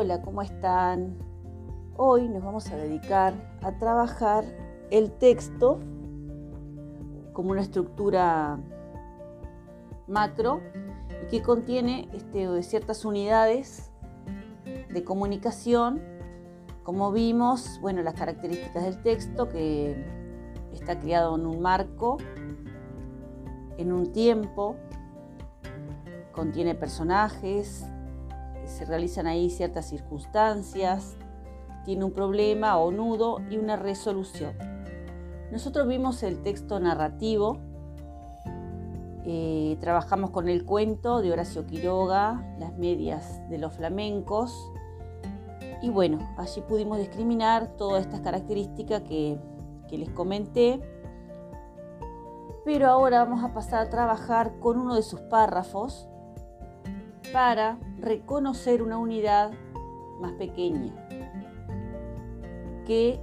Hola, ¿cómo están? Hoy nos vamos a dedicar a trabajar el texto como una estructura macro y que contiene este, ciertas unidades de comunicación. Como vimos, bueno, las características del texto que está creado en un marco, en un tiempo, contiene personajes, se realizan ahí ciertas circunstancias, tiene un problema o nudo y una resolución. Nosotros vimos el texto narrativo, eh, trabajamos con el cuento de Horacio Quiroga, las medias de los flamencos, y bueno, allí pudimos discriminar todas estas características que, que les comenté. Pero ahora vamos a pasar a trabajar con uno de sus párrafos para reconocer una unidad más pequeña que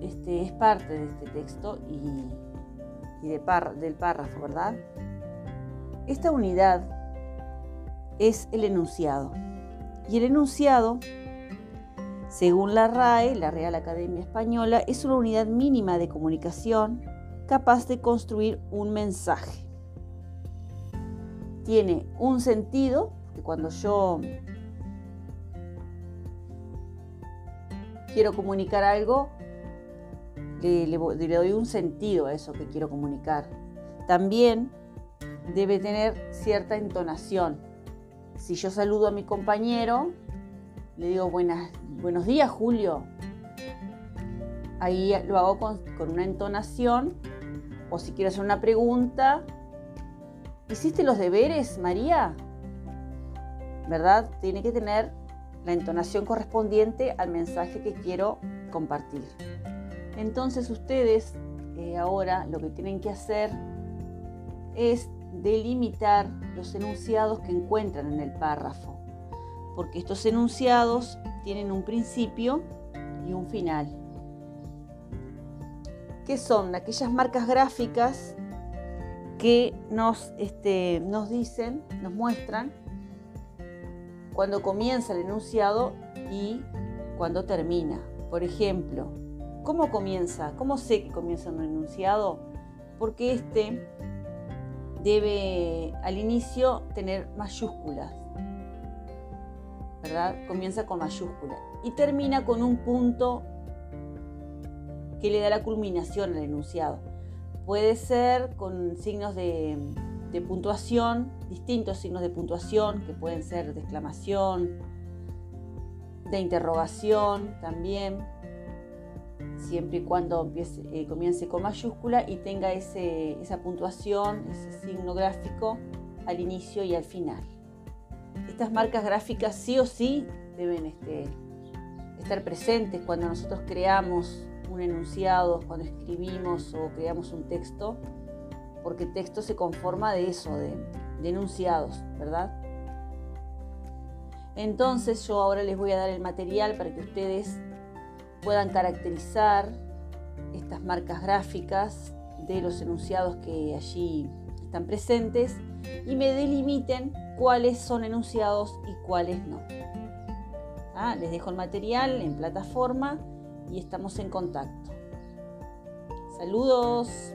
este, es parte de este texto y, del párrafo, ¿verdad? Esta unidad es el enunciado. Y el enunciado, según la RAE, la Real Academia Española, es una unidad mínima de comunicación capaz de construir un mensaje. Tiene un sentido cuando yo quiero comunicar algo, le, doy un sentido a eso que quiero comunicar. También debe tener cierta entonación. Si yo saludo a mi compañero, le digo buenos días Julio. Ahí lo hago con, con una entonación. O si quiero hacer una pregunta, ¿hiciste los deberes, María? ¿Verdad? Tiene que tener la entonación correspondiente al mensaje que quiero compartir. Entonces ustedes eh, ahora lo que tienen que hacer es delimitar los enunciados que encuentran en el párrafo, porque estos enunciados tienen un principio y un final. ¿Qué son? Aquellas marcas gráficas que nos, este, nos dicen, nos muestran cuando comienza el enunciado y cuando termina. Por ejemplo, ¿cómo comienza? ¿Cómo sé que comienza un enunciado? Porque este debe al inicio tener mayúsculas, ¿verdad? Comienza con mayúsculas y termina con un punto que le da la culminación al enunciado. Puede ser con signos de de puntuación, distintos signos de puntuación que pueden ser de exclamación, de interrogación también, siempre y cuando eh, comience con mayúscula y tenga esa puntuación, ese signo gráfico al inicio y al final. Estas marcas gráficas sí o sí deben este, estar presentes cuando nosotros creamos un enunciado, cuando escribimos o creamos un texto porque texto se conforma de eso, de, enunciados, ¿verdad? Entonces yo ahora les voy a dar el material para que ustedes puedan caracterizar estas marcas gráficas de los enunciados que allí están presentes y me delimiten cuáles son enunciados y cuáles no. ¿Ah? Les dejo el material en plataforma y estamos en contacto. Saludos.